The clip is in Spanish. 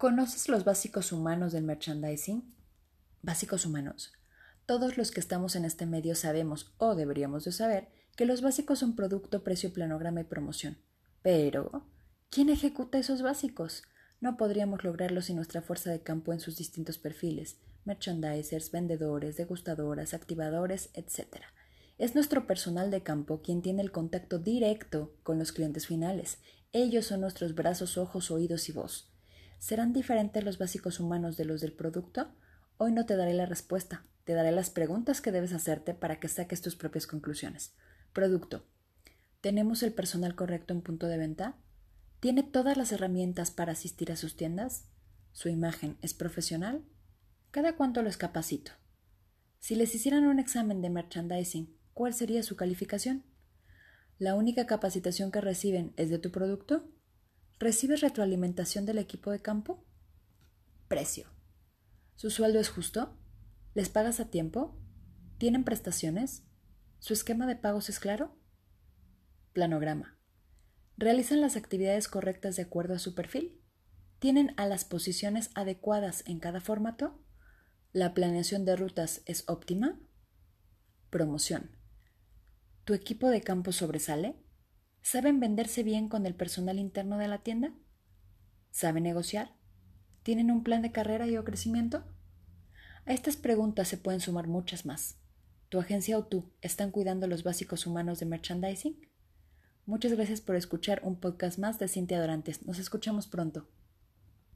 ¿Conoces los básicos humanos del merchandising? Básicos humanos. Todos los que estamos en este medio sabemos, o deberíamos de saber, que los básicos son producto, precio, planograma y promoción. Pero, ¿quién ejecuta esos básicos? No podríamos lograrlo sin nuestra fuerza de campo en sus distintos perfiles, merchandisers, vendedores, degustadoras, activadores, etc. Es nuestro personal de campo quien tiene el contacto directo con los clientes finales. Ellos son nuestros brazos, ojos, oídos y voz. ¿Serán diferentes los básicos humanos de los del producto? Hoy no te daré la respuesta, te daré las preguntas que debes hacerte para que saques tus propias conclusiones. Producto. ¿Tenemos el personal correcto en punto de venta? ¿Tiene todas las herramientas para asistir a sus tiendas? ¿Su imagen es profesional? ¿Cada cuánto los capacito? Si les hicieran un examen de merchandising, ¿cuál sería su calificación? ¿La única capacitación que reciben es de tu producto? ¿Recibes retroalimentación del equipo de campo? Precio. ¿Su sueldo es justo? ¿Les pagas a tiempo? ¿Tienen prestaciones? ¿Su esquema de pagos es claro? Planograma. ¿Realizan las actividades correctas de acuerdo a su perfil? ¿Tienen a las posiciones adecuadas en cada formato? ¿La planeación de rutas es óptima? Promoción. ¿Tu equipo de campo sobresale? ¿Saben venderse bien con el personal interno de la tienda? ¿Saben negociar? ¿Tienen un plan de carrera y o crecimiento? A estas preguntas se pueden sumar muchas más. ¿Tu agencia o tú están cuidando los básicos humanos de merchandising? Muchas gracias por escuchar un podcast más de Cintia Dorantes. Nos escuchamos pronto.